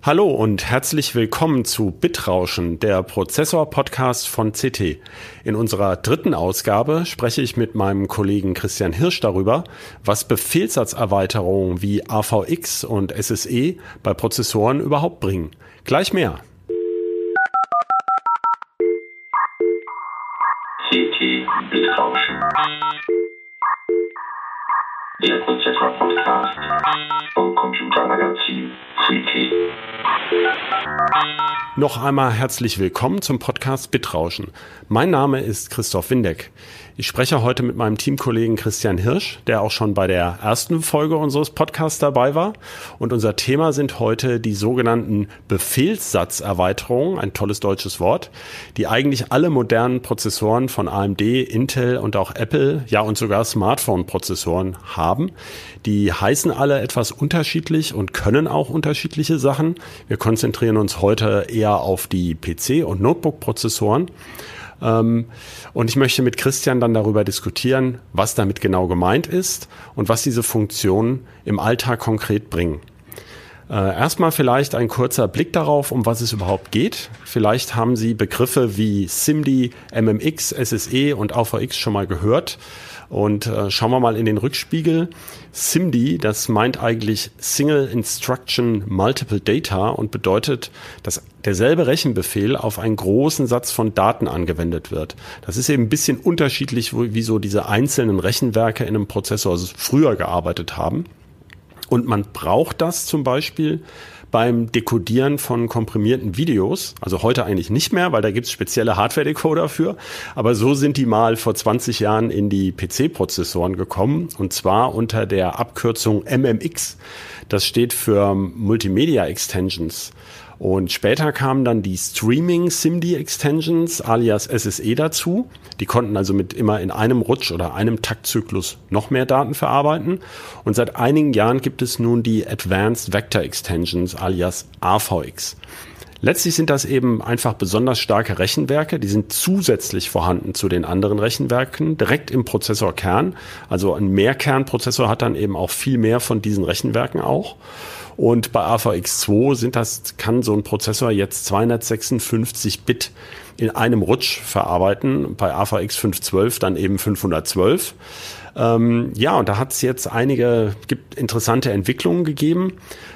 Hallo und herzlich willkommen zu Bitrauschen, der Prozessor-Podcast von CT. In unserer dritten Ausgabe spreche ich mit meinem Kollegen Christian Hirsch darüber, was Befehlssatzerweiterungen wie AVX und SSE bei Prozessoren überhaupt bringen. Gleich mehr. CT Bitrauschen. Der Prozessor-Podcast vom Computermagazin. Noch einmal herzlich willkommen zum Podcast Bitrauschen. Mein Name ist Christoph Windeck. Ich spreche heute mit meinem Teamkollegen Christian Hirsch, der auch schon bei der ersten Folge unseres Podcasts dabei war. Und unser Thema sind heute die sogenannten Befehlssatzerweiterungen, ein tolles deutsches Wort, die eigentlich alle modernen Prozessoren von AMD, Intel und auch Apple, ja und sogar Smartphone-Prozessoren haben. Die heißen alle etwas unterschiedlich und können auch unterschiedliche Sachen. Wir konzentrieren uns heute eher auf die PC- und Notebook-Prozessoren. Ähm, und ich möchte mit Christian dann darüber diskutieren, was damit genau gemeint ist und was diese Funktionen im Alltag konkret bringen. Äh, erstmal vielleicht ein kurzer Blick darauf, um was es überhaupt geht. Vielleicht haben Sie Begriffe wie SIMD, MMX, SSE und AVX schon mal gehört. Und äh, schauen wir mal in den Rückspiegel. SIMD, das meint eigentlich Single Instruction Multiple Data und bedeutet, dass derselbe Rechenbefehl auf einen großen Satz von Daten angewendet wird. Das ist eben ein bisschen unterschiedlich, wie so diese einzelnen Rechenwerke in einem Prozessor also früher gearbeitet haben. Und man braucht das zum Beispiel beim Dekodieren von komprimierten Videos. Also heute eigentlich nicht mehr, weil da gibt's spezielle Hardware-Decoder für. Aber so sind die mal vor 20 Jahren in die PC-Prozessoren gekommen. Und zwar unter der Abkürzung MMX. Das steht für Multimedia Extensions. Und später kamen dann die Streaming SIMD Extensions alias SSE dazu. Die konnten also mit immer in einem Rutsch oder einem Taktzyklus noch mehr Daten verarbeiten. Und seit einigen Jahren gibt es nun die Advanced Vector Extensions alias AVX. Letztlich sind das eben einfach besonders starke Rechenwerke, die sind zusätzlich vorhanden zu den anderen Rechenwerken, direkt im Prozessorkern. Also ein Mehrkernprozessor hat dann eben auch viel mehr von diesen Rechenwerken auch. Und bei AVX2 sind das, kann so ein Prozessor jetzt 256 Bit in einem Rutsch verarbeiten. Bei AVX 512 dann eben 512. Ähm, ja, und da hat es jetzt einige, gibt interessante Entwicklungen gegeben.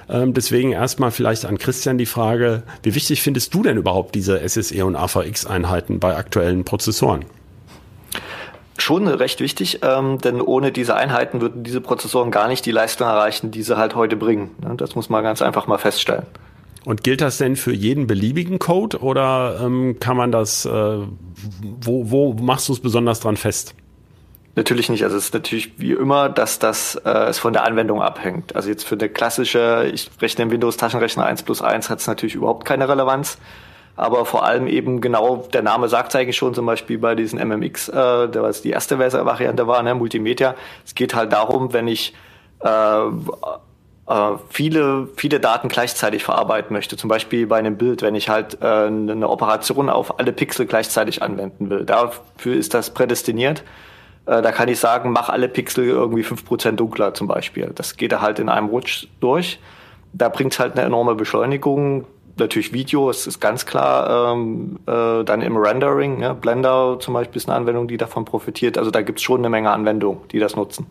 Ähm, deswegen erstmal vielleicht an Christian die Frage, wie wichtig findest du denn überhaupt diese SSE und AVX-Einheiten bei aktuellen Prozessoren? Schon recht wichtig, ähm, denn ohne diese Einheiten würden diese Prozessoren gar nicht die Leistung erreichen, die sie halt heute bringen. Das muss man ganz einfach mal feststellen. Und gilt das denn für jeden beliebigen Code oder ähm, kann man das, äh, wo, wo machst du es besonders dran fest? Natürlich nicht. Also es ist natürlich wie immer, dass das äh, es von der Anwendung abhängt. Also jetzt für eine klassische, ich rechne im Windows-Taschenrechner 1 plus 1 hat es natürlich überhaupt keine Relevanz aber vor allem eben genau, der Name sagt es eigentlich schon, zum Beispiel bei diesen MMX, äh, was die erste Variante war, ne, Multimedia. Es geht halt darum, wenn ich äh, äh, viele, viele Daten gleichzeitig verarbeiten möchte. Zum Beispiel bei einem Bild, wenn ich halt äh, eine Operation auf alle Pixel gleichzeitig anwenden will. Dafür ist das prädestiniert. Äh, da kann ich sagen, mach alle Pixel irgendwie fünf Prozent dunkler zum Beispiel. Das geht halt in einem Rutsch durch. Da bringt halt eine enorme Beschleunigung natürlich Video, es ist ganz klar, ähm, äh, dann im Rendering, ja, Blender zum Beispiel ist eine Anwendung, die davon profitiert. Also da gibt es schon eine Menge Anwendungen, die das nutzen.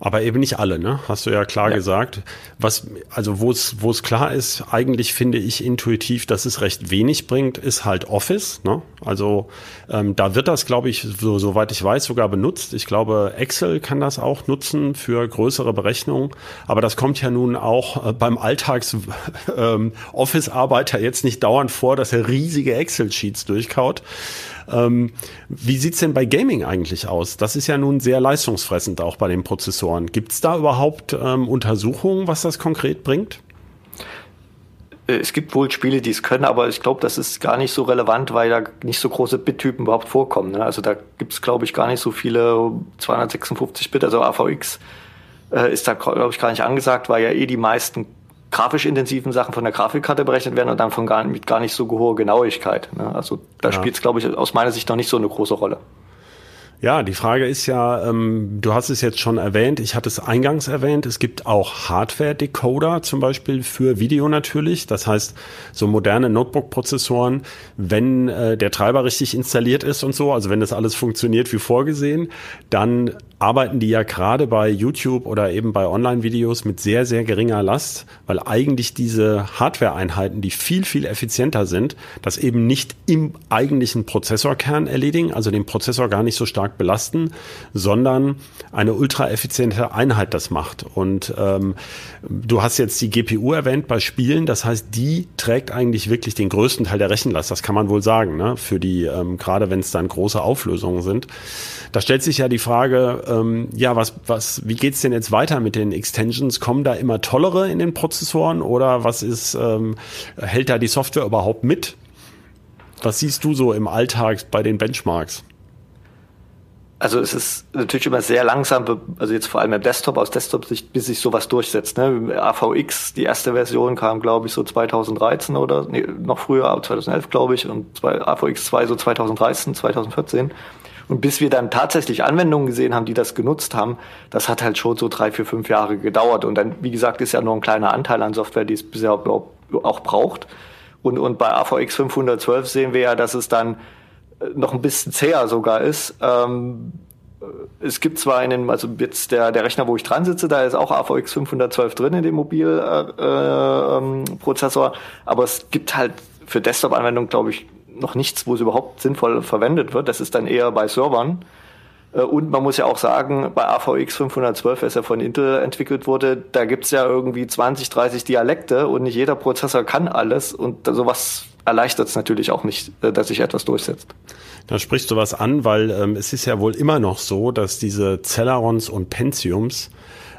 Aber eben nicht alle, ne? Hast du ja klar ja. gesagt. Was, also wo es, wo es klar ist, eigentlich finde ich intuitiv, dass es recht wenig bringt, ist halt Office. Ne? Also ähm, da wird das, glaube ich, so, soweit ich weiß, sogar benutzt. Ich glaube, Excel kann das auch nutzen für größere Berechnungen. Aber das kommt ja nun auch äh, beim Alltags-Office-Arbeiter ähm, jetzt nicht dauernd vor, dass er riesige Excel-Sheets durchkaut. Ähm, wie sieht's denn bei Gaming eigentlich aus? Das ist ja nun sehr leistungsfressend auch bei den Prozessoren. Gibt's da überhaupt ähm, Untersuchungen, was das konkret bringt? Äh, es gibt wohl Spiele, die es können, aber ich glaube, das ist gar nicht so relevant, weil da nicht so große Bit-Typen überhaupt vorkommen. Ne? Also da gibt's glaube ich, gar nicht so viele 256 Bit, also AVX äh, ist da, glaube ich, gar nicht angesagt, weil ja eh die meisten grafisch intensiven Sachen von der Grafikkarte berechnet werden und dann von gar, mit gar nicht so hoher Genauigkeit. Ne? Also da ja. spielt es, glaube ich, aus meiner Sicht noch nicht so eine große Rolle. Ja, die Frage ist ja, ähm, du hast es jetzt schon erwähnt, ich hatte es eingangs erwähnt, es gibt auch Hardware-Decoder zum Beispiel für Video natürlich. Das heißt, so moderne Notebook-Prozessoren, wenn äh, der Treiber richtig installiert ist und so, also wenn das alles funktioniert wie vorgesehen, dann arbeiten die ja gerade bei YouTube oder eben bei Online-Videos mit sehr, sehr geringer Last, weil eigentlich diese Hardware-Einheiten, die viel, viel effizienter sind, das eben nicht im eigentlichen Prozessorkern erledigen, also den Prozessor gar nicht so stark belasten, sondern eine ultra effiziente Einheit das macht. Und ähm, du hast jetzt die GPU erwähnt bei Spielen, das heißt, die trägt eigentlich wirklich den größten Teil der Rechenlast, das kann man wohl sagen, ne? für die, ähm, gerade wenn es dann große Auflösungen sind. Da stellt sich ja die Frage, ähm, ja, was, was, wie geht's denn jetzt weiter mit den Extensions? Kommen da immer tollere in den Prozessoren oder was ist, ähm, hält da die Software überhaupt mit? Was siehst du so im Alltag bei den Benchmarks? Also es ist natürlich immer sehr langsam, also jetzt vor allem im Desktop, aus Desktop-Sicht, bis sich sowas durchsetzt. Ne? AVX, die erste Version kam, glaube ich, so 2013 oder nee, noch früher, 2011, glaube ich, und AVX 2 so 2013, 2014. Und bis wir dann tatsächlich Anwendungen gesehen haben, die das genutzt haben, das hat halt schon so drei, vier, fünf Jahre gedauert. Und dann, wie gesagt, ist ja nur ein kleiner Anteil an Software, die es bisher auch braucht. Und, und bei AVX 512 sehen wir ja, dass es dann äh, noch ein bisschen zäher sogar ist. Ähm, äh, es gibt zwar einen, also jetzt der, der Rechner, wo ich dran sitze, da ist auch AVX 512 drin in dem Mobilprozessor, äh, ähm, aber es gibt halt für Desktop-Anwendungen, glaube ich, noch nichts, wo es überhaupt sinnvoll verwendet wird. Das ist dann eher bei Servern. Äh, und man muss ja auch sagen, bei AVX 512, was ja von Intel entwickelt wurde, da gibt's ja irgendwie 20, 30 Dialekte und nicht jeder Prozessor kann alles. Und sowas erleichtert es natürlich auch nicht, äh, dass sich etwas durchsetzt. Da sprichst du was an, weil ähm, es ist ja wohl immer noch so, dass diese Celerons und Pentiums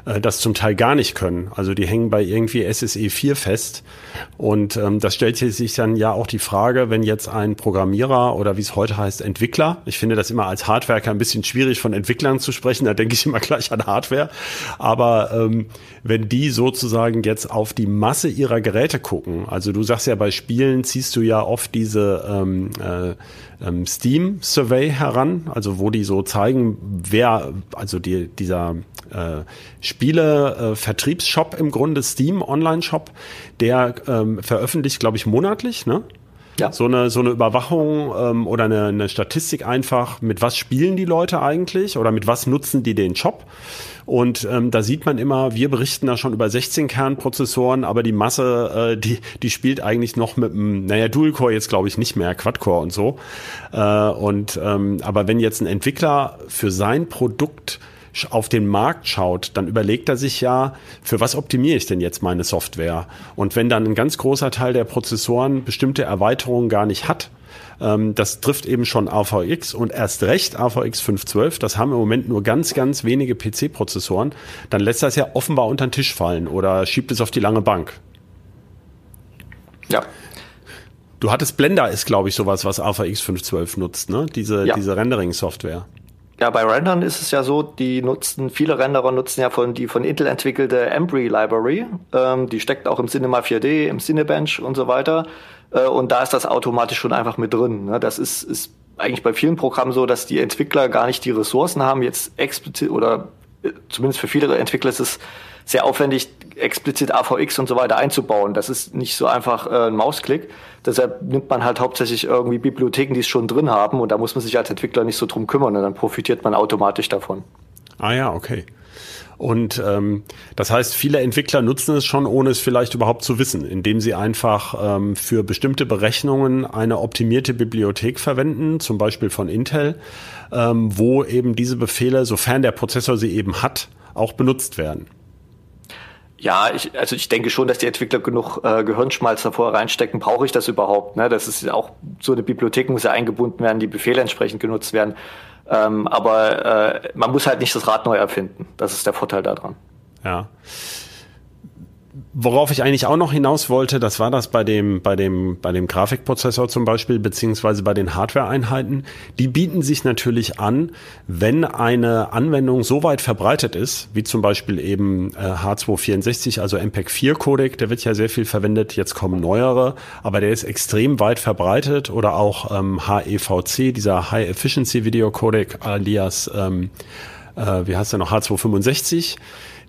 äh, das zum Teil gar nicht können. Also die hängen bei irgendwie SSE 4 fest. Und ähm, das stellt sich dann ja auch die Frage, wenn jetzt ein Programmierer oder wie es heute heißt, Entwickler, ich finde das immer als Hardwerker ein bisschen schwierig von Entwicklern zu sprechen, da denke ich immer gleich an Hardware. Aber ähm, wenn die sozusagen jetzt auf die Masse ihrer Geräte gucken, also du sagst ja bei Spielen ziehst du ja oft diese ähm, äh, ähm, Steam Survey heran, also wo die so zeigen, wer, also die, dieser äh, Spiele-Vertriebsshop äh, im Grunde, Steam Online-Shop, der ähm, veröffentlicht, glaube ich, monatlich, ne? Ja. So eine, so eine Überwachung ähm, oder eine, eine Statistik einfach, mit was spielen die Leute eigentlich oder mit was nutzen die den Shop. Und ähm, da sieht man immer, wir berichten da schon über 16 Kernprozessoren, aber die Masse, äh, die, die spielt eigentlich noch mit einem, naja, Dual-Core jetzt glaube ich nicht mehr, Quad-Core und so. Äh, und ähm, aber wenn jetzt ein Entwickler für sein Produkt auf den Markt schaut, dann überlegt er sich ja, für was optimiere ich denn jetzt meine Software? Und wenn dann ein ganz großer Teil der Prozessoren bestimmte Erweiterungen gar nicht hat, ähm, das trifft eben schon AVX und erst recht AVX 512, das haben im Moment nur ganz, ganz wenige PC-Prozessoren, dann lässt das ja offenbar unter den Tisch fallen oder schiebt es auf die lange Bank. Ja. Du hattest Blender ist, glaube ich, sowas, was AVX 512 nutzt, ne? Diese, ja. diese Rendering-Software. Ja, bei Rendern ist es ja so, die nutzen, viele Renderer nutzen ja von die von Intel entwickelte Embry Library. Ähm, die steckt auch im Cinema 4D, im Cinebench und so weiter. Äh, und da ist das automatisch schon einfach mit drin. Ne? Das ist, ist eigentlich bei vielen Programmen so, dass die Entwickler gar nicht die Ressourcen haben, jetzt explizit oder äh, zumindest für viele Entwickler ist es sehr aufwendig, explizit AVX und so weiter einzubauen. Das ist nicht so einfach äh, ein Mausklick. Deshalb nimmt man halt hauptsächlich irgendwie Bibliotheken, die es schon drin haben und da muss man sich als Entwickler nicht so drum kümmern und dann profitiert man automatisch davon. Ah ja, okay. Und ähm, das heißt, viele Entwickler nutzen es schon, ohne es vielleicht überhaupt zu wissen, indem sie einfach ähm, für bestimmte Berechnungen eine optimierte Bibliothek verwenden, zum Beispiel von Intel, ähm, wo eben diese Befehle, sofern der Prozessor sie eben hat, auch benutzt werden. Ja, ich, also ich denke schon, dass die Entwickler genug äh, Gehirnschmalz davor reinstecken. Brauche ich das überhaupt? Ne? Das ist auch so eine Bibliothek muss ja eingebunden werden, die Befehle entsprechend genutzt werden. Ähm, aber äh, man muss halt nicht das Rad neu erfinden. Das ist der Vorteil daran. Ja. Worauf ich eigentlich auch noch hinaus wollte, das war das bei dem, bei dem, bei dem Grafikprozessor zum Beispiel, beziehungsweise bei den Hardware-Einheiten. Die bieten sich natürlich an, wenn eine Anwendung so weit verbreitet ist, wie zum Beispiel eben äh, H264, also MPEG 4 Codec, der wird ja sehr viel verwendet, jetzt kommen neuere, aber der ist extrem weit verbreitet. Oder auch ähm, HEVC, dieser High Efficiency Video Codec alias, ähm, äh, wie heißt der noch, H265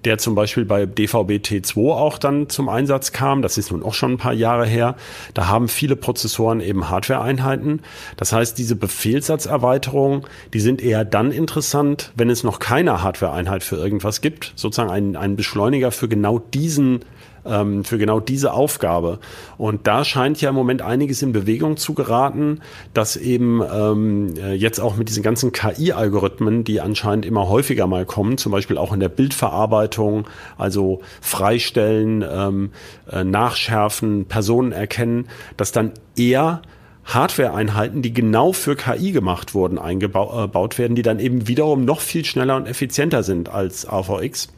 der zum Beispiel bei DVB-T2 auch dann zum Einsatz kam. Das ist nun auch schon ein paar Jahre her. Da haben viele Prozessoren eben Hardware-Einheiten. Das heißt, diese Befehlssatzerweiterungen, die sind eher dann interessant, wenn es noch keine Hardware-Einheit für irgendwas gibt. Sozusagen ein, ein Beschleuniger für genau diesen ähm, für genau diese Aufgabe. Und da scheint ja im Moment einiges in Bewegung zu geraten, dass eben ähm, äh, jetzt auch mit diesen ganzen KI-Algorithmen, die anscheinend immer häufiger mal kommen, zum Beispiel auch in der Bildverarbeitung, also freistellen, ähm, äh, nachschärfen, Personen erkennen, dass dann eher Hardware-Einheiten, die genau für KI gemacht wurden, eingebaut äh, werden, die dann eben wiederum noch viel schneller und effizienter sind als AVX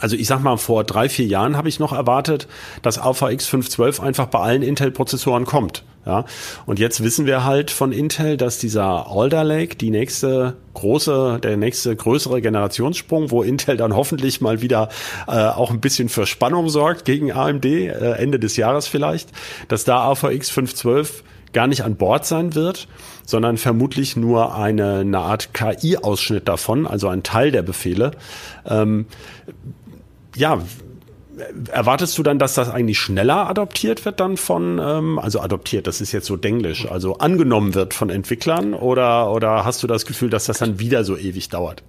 also ich sag mal, vor drei, vier Jahren habe ich noch erwartet, dass AVX 512 einfach bei allen Intel-Prozessoren kommt. Ja, und jetzt wissen wir halt von Intel, dass dieser Alder Lake die nächste große, der nächste größere Generationssprung, wo Intel dann hoffentlich mal wieder äh, auch ein bisschen für Spannung sorgt gegen AMD, äh, Ende des Jahres vielleicht, dass da AVX 512 gar nicht an Bord sein wird, sondern vermutlich nur eine, eine Art KI-Ausschnitt davon, also ein Teil der Befehle. Ähm, ja, erwartest du dann, dass das eigentlich schneller adoptiert wird dann von, ähm, also adoptiert, das ist jetzt so denglisch, also angenommen wird von Entwicklern oder, oder hast du das Gefühl, dass das dann wieder so ewig dauert?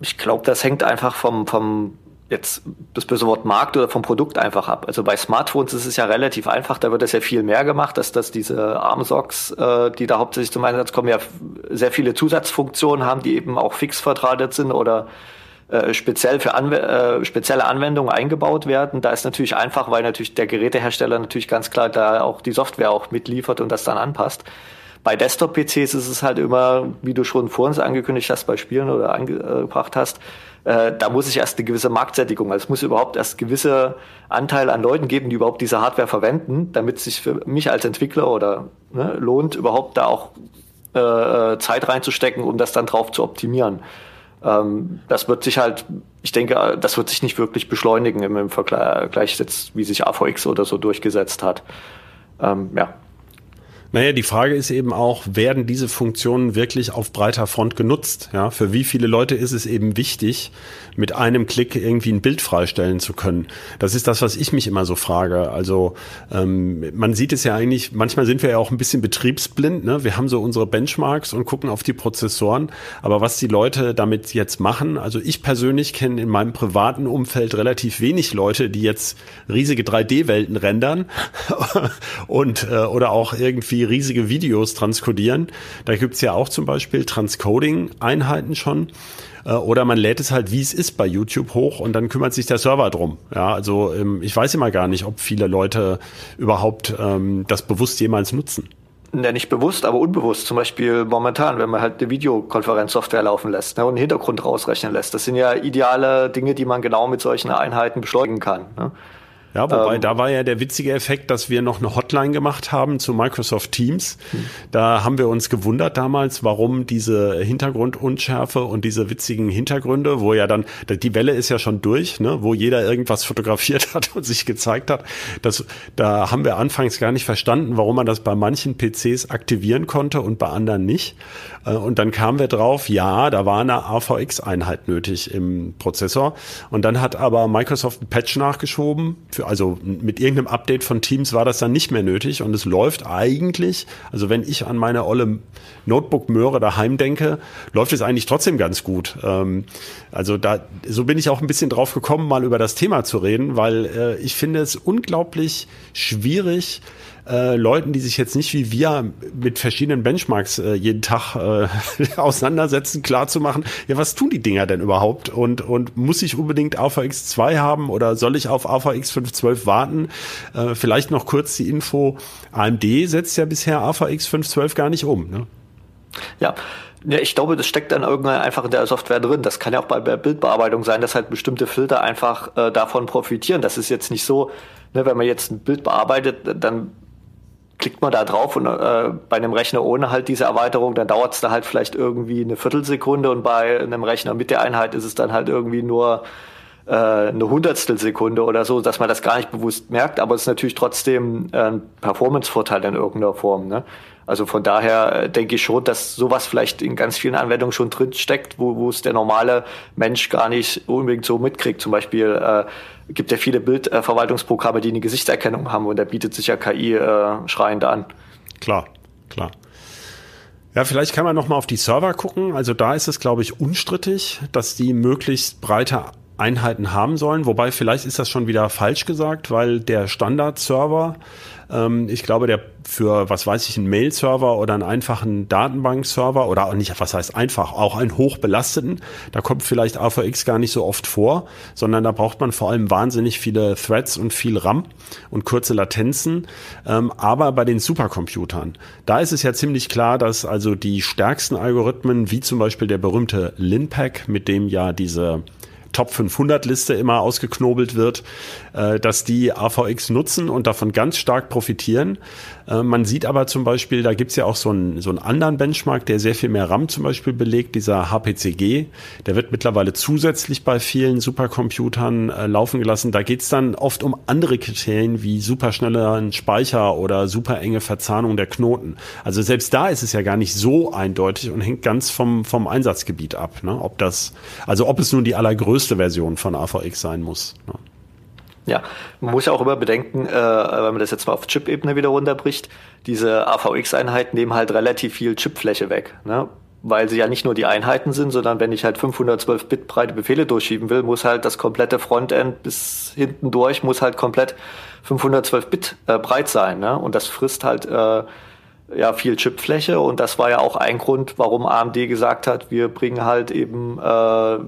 Ich glaube, das hängt einfach vom, vom jetzt das böse Wort Markt oder vom Produkt einfach ab. Also bei Smartphones ist es ja relativ einfach, da wird das ja viel mehr gemacht, dass, dass diese Armsocks, äh, die da hauptsächlich zum Einsatz kommen, ja sehr viele Zusatzfunktionen haben, die eben auch fix verdrahtet sind oder äh, speziell für Anw äh, spezielle Anwendungen eingebaut werden. Da ist natürlich einfach, weil natürlich der Gerätehersteller natürlich ganz klar da auch die Software auch mitliefert und das dann anpasst. Bei Desktop-PCs ist es halt immer, wie du schon vor uns angekündigt hast, bei Spielen oder angebracht hast, äh, da muss ich erst eine gewisse Marktsättigung, also es muss überhaupt erst gewisse Anteil an Leuten geben, die überhaupt diese Hardware verwenden, damit sich für mich als Entwickler oder ne, lohnt, überhaupt da auch äh, äh Zeit reinzustecken, um das dann drauf zu optimieren. Ähm, das wird sich halt, ich denke, das wird sich nicht wirklich beschleunigen im, Vergleich jetzt, wie sich AVX oder so durchgesetzt hat. Ähm, ja. Naja, die Frage ist eben auch, werden diese Funktionen wirklich auf breiter Front genutzt? Ja, für wie viele Leute ist es eben wichtig, mit einem Klick irgendwie ein Bild freistellen zu können? Das ist das, was ich mich immer so frage. Also ähm, man sieht es ja eigentlich, manchmal sind wir ja auch ein bisschen betriebsblind. Ne? Wir haben so unsere Benchmarks und gucken auf die Prozessoren. Aber was die Leute damit jetzt machen, also ich persönlich kenne in meinem privaten Umfeld relativ wenig Leute, die jetzt riesige 3D-Welten rendern und äh, oder auch irgendwie riesige Videos transkodieren. Da gibt's ja auch zum Beispiel Transcoding-Einheiten schon. Äh, oder man lädt es halt, wie es ist, bei YouTube hoch und dann kümmert sich der Server drum. Ja, also ähm, ich weiß immer gar nicht, ob viele Leute überhaupt ähm, das bewusst jemals nutzen. Ja, nicht bewusst, aber unbewusst. Zum Beispiel momentan, wenn man halt eine Videokonferenzsoftware laufen lässt ne, und einen Hintergrund rausrechnen lässt. Das sind ja ideale Dinge, die man genau mit solchen Einheiten beschleunigen kann. Ne? Ja, wobei ähm, da war ja der witzige Effekt, dass wir noch eine Hotline gemacht haben zu Microsoft Teams. Hm. Da haben wir uns gewundert damals, warum diese Hintergrundunschärfe und diese witzigen Hintergründe, wo ja dann, die Welle ist ja schon durch, ne, wo jeder irgendwas fotografiert hat und sich gezeigt hat. Das, da haben wir anfangs gar nicht verstanden, warum man das bei manchen PCs aktivieren konnte und bei anderen nicht. Äh, und dann kamen wir drauf, ja, da war eine AVX-Einheit nötig im Prozessor. Und dann hat aber Microsoft ein Patch nachgeschoben für also mit irgendeinem Update von Teams war das dann nicht mehr nötig und es läuft eigentlich, also wenn ich an meine olle Notebook-Möhre daheim denke, läuft es eigentlich trotzdem ganz gut. Ähm, also da, so bin ich auch ein bisschen drauf gekommen, mal über das Thema zu reden, weil äh, ich finde es unglaublich schwierig, äh, Leuten, die sich jetzt nicht wie wir mit verschiedenen Benchmarks äh, jeden Tag äh, auseinandersetzen, klar zu machen, ja, was tun die Dinger denn überhaupt? Und, und muss ich unbedingt AVX 2 haben oder soll ich auf AVX 512 warten? Äh, vielleicht noch kurz die Info, AMD setzt ja bisher AVX 512 gar nicht um. Ne? Ja, Ja, ich glaube, das steckt dann irgendwann einfach in der Software drin. Das kann ja auch bei der Bildbearbeitung sein, dass halt bestimmte Filter einfach äh, davon profitieren. Das ist jetzt nicht so, ne, wenn man jetzt ein Bild bearbeitet, dann klickt man da drauf und äh, bei einem Rechner ohne halt diese Erweiterung, dann dauert es da halt vielleicht irgendwie eine Viertelsekunde und bei einem Rechner mit der Einheit ist es dann halt irgendwie nur eine Hundertstelsekunde oder so, dass man das gar nicht bewusst merkt, aber es ist natürlich trotzdem äh, ein Performance-Vorteil in irgendeiner Form. Ne? Also von daher äh, denke ich schon, dass sowas vielleicht in ganz vielen Anwendungen schon drin steckt, wo, wo es der normale Mensch gar nicht unbedingt so mitkriegt. Zum Beispiel äh, gibt ja viele Bildverwaltungsprogramme, die eine Gesichtserkennung haben und da bietet sich ja KI äh, schreiend an. Klar, klar. Ja, vielleicht kann man noch mal auf die Server gucken. Also da ist es, glaube ich, unstrittig, dass die möglichst breite Einheiten haben sollen. Wobei vielleicht ist das schon wieder falsch gesagt, weil der Standard-Server ähm, ich glaube, der für, was weiß ich, einen Mail-Server oder einen einfachen Datenbank-Server oder auch nicht, was heißt einfach, auch einen hochbelasteten, da kommt vielleicht AVX gar nicht so oft vor, sondern da braucht man vor allem wahnsinnig viele Threads und viel RAM und kurze Latenzen. Ähm, aber bei den Supercomputern, da ist es ja ziemlich klar, dass also die stärksten Algorithmen, wie zum Beispiel der berühmte LINPACK, mit dem ja diese Top 500 Liste immer ausgeknobelt wird, äh, dass die AVX nutzen und davon ganz stark profitieren. Äh, man sieht aber zum Beispiel, da gibt's ja auch so einen, so einen anderen Benchmark, der sehr viel mehr RAM zum Beispiel belegt, dieser HPCG. Der wird mittlerweile zusätzlich bei vielen Supercomputern äh, laufen gelassen. Da geht's dann oft um andere Kriterien wie superschneller Speicher oder super enge Verzahnung der Knoten. Also selbst da ist es ja gar nicht so eindeutig und hängt ganz vom, vom Einsatzgebiet ab. Ne? Ob das, also ob es nun die allergrößte Version von AVX sein muss. Ne? Ja, man muss ja auch immer bedenken, äh, wenn man das jetzt mal auf Chip-Ebene wieder runterbricht, diese AVX-Einheiten nehmen halt relativ viel Chipfläche weg, ne? weil sie ja nicht nur die Einheiten sind, sondern wenn ich halt 512 Bit breite Befehle durchschieben will, muss halt das komplette Frontend bis hinten durch, muss halt komplett 512 Bit äh, breit sein. Ne? Und das frisst halt äh, ja viel Chipfläche und das war ja auch ein Grund, warum AMD gesagt hat, wir bringen halt eben äh,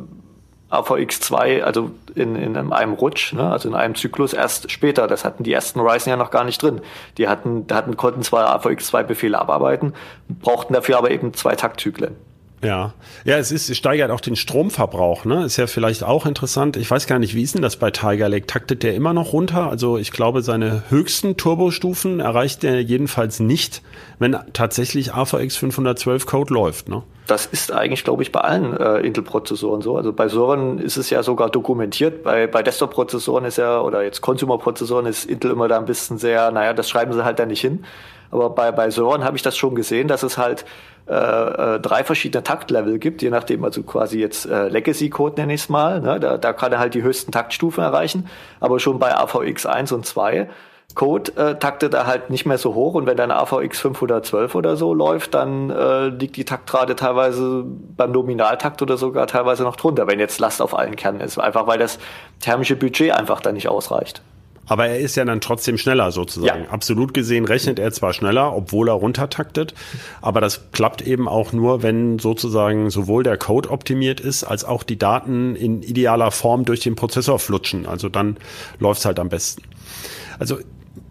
AVX2, also in, in einem Rutsch, ne, also in einem Zyklus erst später. Das hatten die ersten Ryzen ja noch gar nicht drin. Die hatten, hatten konnten zwar AVX2-Befehle abarbeiten, brauchten dafür aber eben zwei Taktzyklen. Ja, ja, es ist, es steigert auch den Stromverbrauch, ne? Ist ja vielleicht auch interessant. Ich weiß gar nicht, wie ist denn das bei Tiger Lake? Taktet der immer noch runter? Also ich glaube, seine höchsten Turbostufen erreicht er jedenfalls nicht, wenn tatsächlich AVX 512 Code läuft, ne? Das ist eigentlich, glaube ich, bei allen äh, Intel-Prozessoren so. Also bei Servern ist es ja sogar dokumentiert. Bei, bei Desktop-Prozessoren ist ja, oder jetzt Consumer-Prozessoren ist Intel immer da ein bisschen sehr, naja, das schreiben sie halt da nicht hin. Aber bei, bei Servern habe ich das schon gesehen, dass es halt äh, äh, drei verschiedene Taktlevel gibt, je nachdem, also quasi jetzt äh, Legacy-Code nenne ich es mal. Ne? Da, da kann er halt die höchsten Taktstufen erreichen. Aber schon bei AVX 1 und 2 Code äh, taktet er halt nicht mehr so hoch und wenn dann AVX 512 oder so läuft, dann äh, liegt die Taktrate teilweise beim Nominaltakt oder sogar teilweise noch drunter, wenn jetzt Last auf allen Kernen ist. Einfach weil das thermische Budget einfach dann nicht ausreicht. Aber er ist ja dann trotzdem schneller sozusagen. Ja. Absolut gesehen rechnet er zwar schneller, obwohl er runtertaktet, aber das klappt eben auch nur, wenn sozusagen sowohl der Code optimiert ist, als auch die Daten in idealer Form durch den Prozessor flutschen. Also dann läuft's halt am besten. Also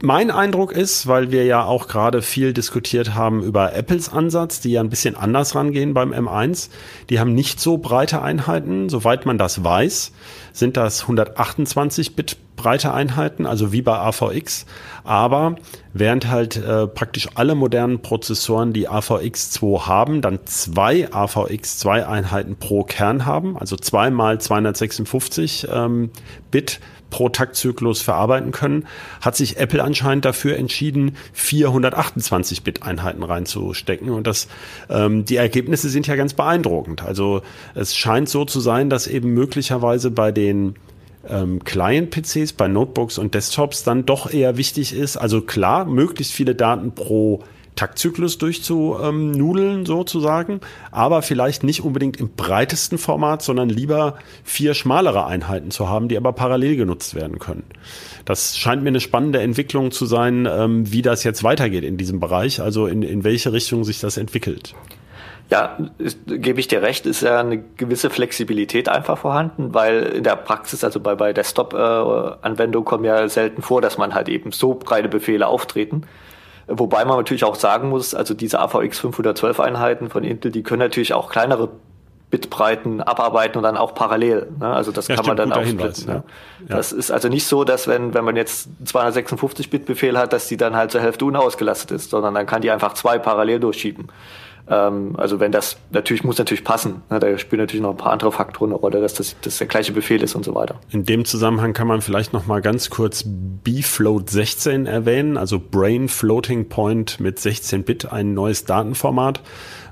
mein Eindruck ist, weil wir ja auch gerade viel diskutiert haben über Apples Ansatz, die ja ein bisschen anders rangehen beim M1. Die haben nicht so breite Einheiten. Soweit man das weiß, sind das 128-Bit breite Einheiten, also wie bei AVX. Aber während halt äh, praktisch alle modernen Prozessoren, die AVX2 haben, dann zwei AVX2-Einheiten pro Kern haben, also zweimal 256 ähm, Bit pro Taktzyklus verarbeiten können, hat sich Apple anscheinend dafür entschieden, 428-Bit-Einheiten reinzustecken. Und das, ähm, die Ergebnisse sind ja ganz beeindruckend. Also es scheint so zu sein, dass eben möglicherweise bei den ähm, Client-PCs, bei Notebooks und Desktops dann doch eher wichtig ist. Also klar, möglichst viele Daten pro Taktzyklus durchzunudeln sozusagen, aber vielleicht nicht unbedingt im breitesten Format, sondern lieber vier schmalere Einheiten zu haben, die aber parallel genutzt werden können. Das scheint mir eine spannende Entwicklung zu sein, ähm, wie das jetzt weitergeht in diesem Bereich, also in, in welche Richtung sich das entwickelt. Ja, ist, gebe ich dir recht, ist ja eine gewisse Flexibilität einfach vorhanden, weil in der Praxis, also bei, bei Desktop-Anwendungen, äh, kommen ja selten vor, dass man halt eben so breite Befehle auftreten. Wobei man natürlich auch sagen muss, also diese AVX 512 Einheiten von Intel, die können natürlich auch kleinere Bitbreiten abarbeiten und dann auch parallel. Ne? Also das ja, kann stimmt, man dann auch Hinweis, ne? ja. Das ist also nicht so, dass wenn, wenn man jetzt 256-Bit-Befehl hat, dass die dann halt zur Hälfte unausgelastet ist, sondern dann kann die einfach zwei parallel durchschieben. Ähm, also wenn das natürlich muss natürlich passen. Ne? Da spielen natürlich noch ein paar andere Faktoren eine Rolle, dass das, das der gleiche Befehl ist und so weiter. In dem Zusammenhang kann man vielleicht noch mal ganz kurz bfloat 16 erwähnen, also Brain Floating Point mit 16 Bit, ein neues Datenformat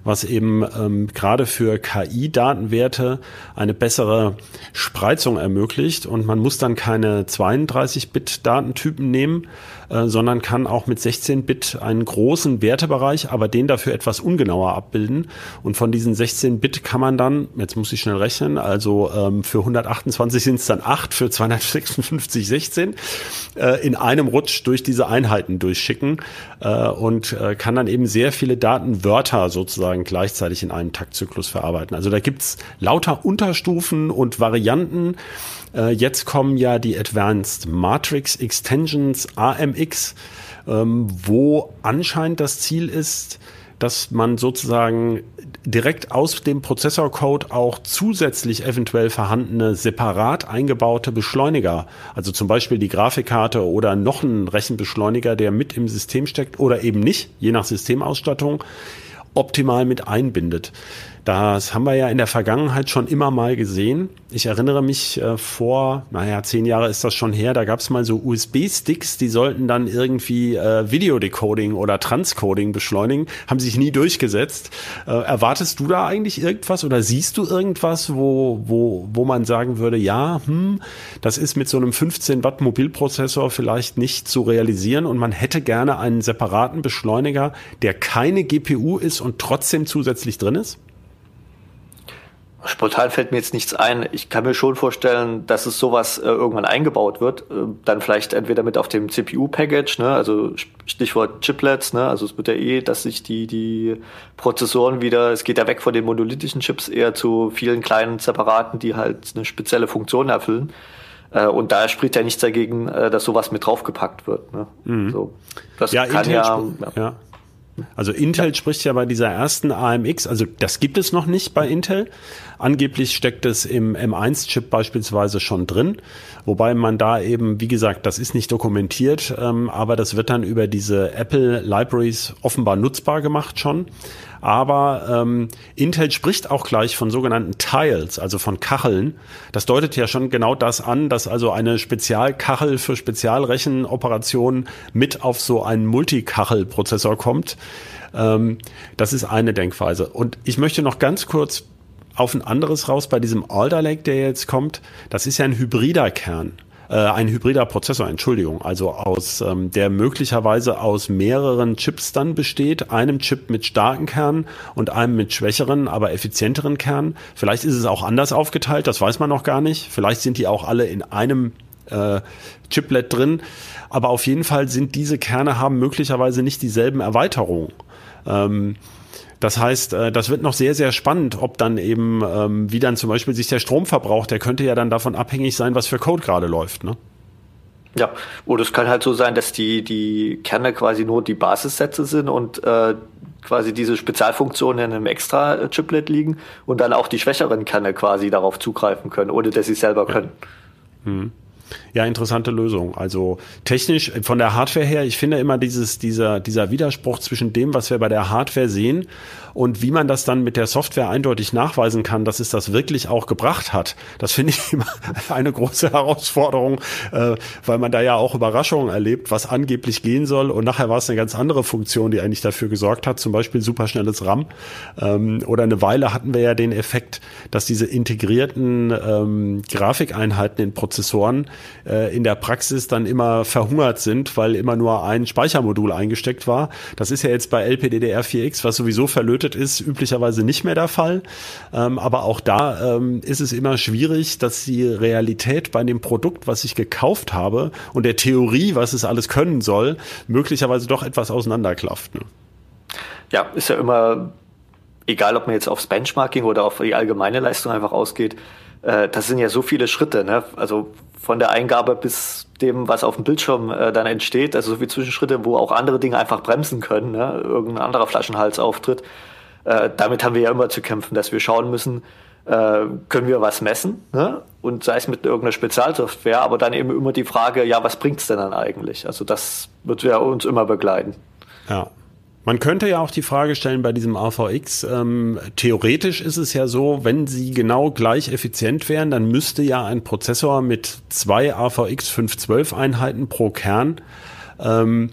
was eben ähm, gerade für KI-Datenwerte eine bessere Spreizung ermöglicht und man muss dann keine 32-Bit-Datentypen nehmen, äh, sondern kann auch mit 16-Bit einen großen Wertebereich, aber den dafür etwas ungenauer abbilden. Und von diesen 16-Bit kann man dann, jetzt muss ich schnell rechnen, also ähm, für 128 sind es dann 8, für 256 16, äh, in einem Rutsch durch diese Einheiten durchschicken äh, und äh, kann dann eben sehr viele Datenwörter sozusagen gleichzeitig in einem Taktzyklus verarbeiten. Also da gibt's lauter Unterstufen und Varianten. Äh, jetzt kommen ja die Advanced Matrix Extensions AMX, ähm, wo anscheinend das Ziel ist, dass man sozusagen direkt aus dem Prozessorcode auch zusätzlich eventuell vorhandene separat eingebaute Beschleuniger, also zum Beispiel die Grafikkarte oder noch ein Rechenbeschleuniger, der mit im System steckt oder eben nicht, je nach Systemausstattung, optimal mit einbindet. Das haben wir ja in der Vergangenheit schon immer mal gesehen. Ich erinnere mich äh, vor, naja, zehn Jahre ist das schon her, da gab es mal so USB-Sticks, die sollten dann irgendwie äh, Videodecoding oder Transcoding beschleunigen, haben sich nie durchgesetzt. Äh, erwartest du da eigentlich irgendwas oder siehst du irgendwas, wo, wo, wo man sagen würde, ja, hm, das ist mit so einem 15 Watt Mobilprozessor vielleicht nicht zu realisieren und man hätte gerne einen separaten Beschleuniger, der keine GPU ist und trotzdem zusätzlich drin ist? Spontan fällt mir jetzt nichts ein. Ich kann mir schon vorstellen, dass es sowas äh, irgendwann eingebaut wird. Äh, dann vielleicht entweder mit auf dem CPU-Package, ne? also Stichwort Chiplets, ne? also es wird ja eh, dass sich die, die Prozessoren wieder, es geht ja weg von den monolithischen Chips eher zu vielen kleinen separaten, die halt eine spezielle Funktion erfüllen. Äh, und da spricht ja nichts dagegen, äh, dass sowas mit draufgepackt wird. Ne? Mhm. So, das ja, kann ja, ja, ja. Also Intel ja. spricht ja bei dieser ersten AMX, also das gibt es noch nicht bei Intel. Angeblich steckt es im M1-Chip beispielsweise schon drin, wobei man da eben, wie gesagt, das ist nicht dokumentiert, ähm, aber das wird dann über diese Apple Libraries offenbar nutzbar gemacht schon. Aber ähm, Intel spricht auch gleich von sogenannten Tiles, also von Kacheln. Das deutet ja schon genau das an, dass also eine Spezialkachel für Spezialrechenoperationen mit auf so einen Multikachel-Prozessor kommt. Ähm, das ist eine Denkweise. Und ich möchte noch ganz kurz auf ein anderes raus bei diesem Alder Lake, der jetzt kommt. Das ist ja ein hybrider Kern äh, ein hybrider Prozessor, Entschuldigung, also aus ähm, der möglicherweise aus mehreren Chips dann besteht, einem Chip mit starken Kernen und einem mit schwächeren, aber effizienteren Kernen. Vielleicht ist es auch anders aufgeteilt, das weiß man noch gar nicht. Vielleicht sind die auch alle in einem äh, Chiplet drin, aber auf jeden Fall sind diese Kerne haben möglicherweise nicht dieselben Erweiterungen. Ähm, das heißt, äh, das wird noch sehr, sehr spannend, ob dann eben, ähm, wie dann zum Beispiel sich der Strom verbraucht, der könnte ja dann davon abhängig sein, was für Code gerade läuft, ne? Ja, oder es kann halt so sein, dass die, die Kerne quasi nur die Basissätze sind und äh, quasi diese Spezialfunktionen in einem extra Chiplet liegen und dann auch die schwächeren Kerne quasi darauf zugreifen können, ohne dass sie selber können. Ja. Hm. Ja, interessante Lösung. Also technisch von der Hardware her, ich finde immer dieses, dieser, dieser Widerspruch zwischen dem, was wir bei der Hardware sehen und wie man das dann mit der Software eindeutig nachweisen kann, dass es das wirklich auch gebracht hat. Das finde ich immer eine große Herausforderung, äh, weil man da ja auch Überraschungen erlebt, was angeblich gehen soll und nachher war es eine ganz andere Funktion, die eigentlich dafür gesorgt hat, zum Beispiel superschnelles RAM. Ähm, oder eine Weile hatten wir ja den Effekt, dass diese integrierten ähm, Grafikeinheiten in Prozessoren äh, in der Praxis dann immer verhungert sind, weil immer nur ein Speichermodul eingesteckt war. Das ist ja jetzt bei LPDDR4X, was sowieso verlötet ist, üblicherweise nicht mehr der Fall. Ähm, aber auch da ähm, ist es immer schwierig, dass die Realität bei dem Produkt, was ich gekauft habe und der Theorie, was es alles können soll, möglicherweise doch etwas auseinanderklafft. Ne? Ja, ist ja immer egal, ob man jetzt aufs Benchmarking oder auf die allgemeine Leistung einfach ausgeht, äh, das sind ja so viele Schritte, ne? Also von der Eingabe bis dem, was auf dem Bildschirm äh, dann entsteht, also so wie Zwischenschritte, wo auch andere Dinge einfach bremsen können, ne? irgendein anderer Flaschenhals auftritt. Äh, damit haben wir ja immer zu kämpfen, dass wir schauen müssen, äh, können wir was messen, ne? und sei es mit irgendeiner Spezialsoftware, aber dann eben immer die Frage, ja, was bringt's denn dann eigentlich? Also das wird ja uns immer begleiten. Ja, man könnte ja auch die Frage stellen bei diesem AVX, ähm, theoretisch ist es ja so, wenn sie genau gleich effizient wären, dann müsste ja ein Prozessor mit zwei AVX 512 Einheiten pro Kern ähm,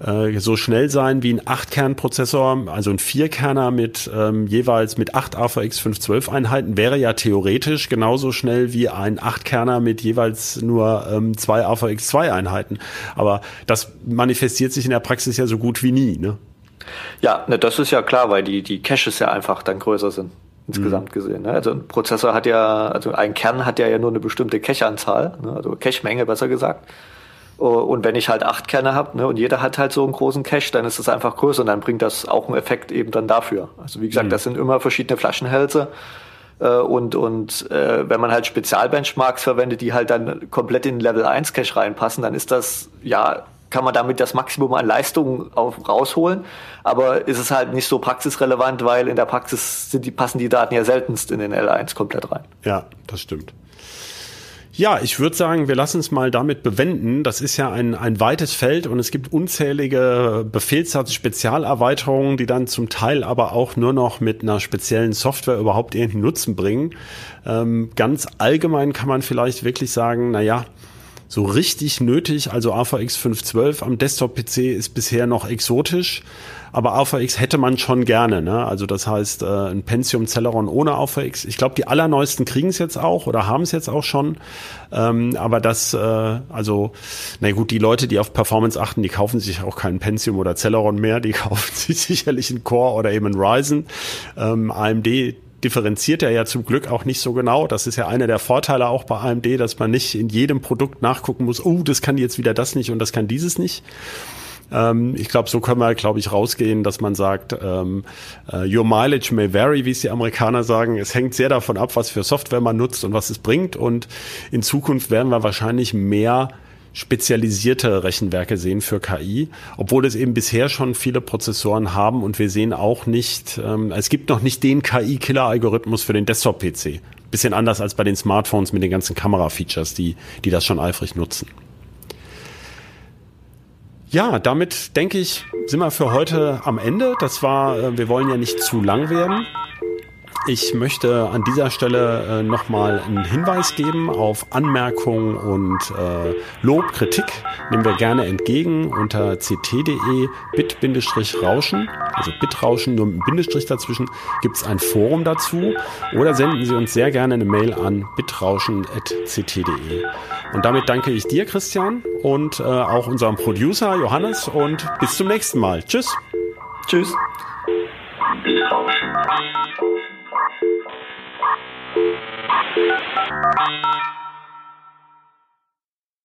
äh, so schnell sein wie ein 8-Kern-Prozessor, also ein Vierkerner mit ähm, jeweils mit 8 AVX 512 Einheiten wäre ja theoretisch genauso schnell wie ein 8-Kerner mit jeweils nur ähm, zwei AVX 2 Einheiten. Aber das manifestiert sich in der Praxis ja so gut wie nie. Ne? Ja, ne, das ist ja klar, weil die, die Caches ja einfach dann größer sind, insgesamt mhm. gesehen. Ne? Also ein Prozessor hat ja, also ein Kern hat ja, ja nur eine bestimmte Cache-Anzahl, ne? also Cache-Menge besser gesagt. Oh, und wenn ich halt acht Kerne habe ne, und jeder hat halt so einen großen Cache, dann ist es einfach größer und dann bringt das auch einen Effekt eben dann dafür. Also wie gesagt, mhm. das sind immer verschiedene Flaschenhälse. Äh, und und äh, wenn man halt Spezialbenchmarks verwendet, die halt dann komplett in Level 1 Cache reinpassen, dann ist das ja kann man damit das Maximum an Leistung auf, rausholen. Aber ist es halt nicht so praxisrelevant, weil in der Praxis die, passen die Daten ja seltenst in den L1 komplett rein. Ja, das stimmt. Ja, ich würde sagen, wir lassen es mal damit bewenden. Das ist ja ein, ein weites Feld und es gibt unzählige Befehlssatz-Spezialerweiterungen, die dann zum Teil aber auch nur noch mit einer speziellen Software überhaupt irgendeinen Nutzen bringen. Ähm, ganz allgemein kann man vielleicht wirklich sagen, na ja, so richtig nötig. Also AVX 512 am Desktop-PC ist bisher noch exotisch, aber AVX hätte man schon gerne. Ne? Also das heißt, äh, ein Pentium Celeron ohne AVX. Ich glaube, die allerneuesten kriegen es jetzt auch oder haben es jetzt auch schon. Ähm, aber das, äh, also, na gut, die Leute, die auf Performance achten, die kaufen sich auch keinen Pentium oder Celeron mehr. Die kaufen sich sicherlich einen Core oder eben einen Ryzen. Ähm, AMD differenziert er ja zum Glück auch nicht so genau. Das ist ja einer der Vorteile auch bei AMD, dass man nicht in jedem Produkt nachgucken muss, oh, das kann jetzt wieder das nicht und das kann dieses nicht. Ähm, ich glaube, so können wir, glaube ich, rausgehen, dass man sagt, ähm, uh, your mileage may vary, wie es die Amerikaner sagen. Es hängt sehr davon ab, was für Software man nutzt und was es bringt. Und in Zukunft werden wir wahrscheinlich mehr spezialisierte Rechenwerke sehen für KI, obwohl es eben bisher schon viele Prozessoren haben und wir sehen auch nicht, ähm, es gibt noch nicht den KI-Killer-Algorithmus für den Desktop-PC. Bisschen anders als bei den Smartphones mit den ganzen Kamera-Features, die, die das schon eifrig nutzen. Ja, damit denke ich, sind wir für heute am Ende. Das war, äh, wir wollen ja nicht zu lang werden. Ich möchte an dieser Stelle äh, nochmal einen Hinweis geben auf Anmerkungen und äh, Lob, Kritik. Nehmen wir gerne entgegen unter ct.de bit-rauschen, also bitrauschen nur mit einem Bindestrich dazwischen, gibt es ein Forum dazu oder senden Sie uns sehr gerne eine Mail an bitrauschen.ct.de. Und damit danke ich dir, Christian, und äh, auch unserem Producer Johannes und bis zum nächsten Mal. Tschüss. Tschüss.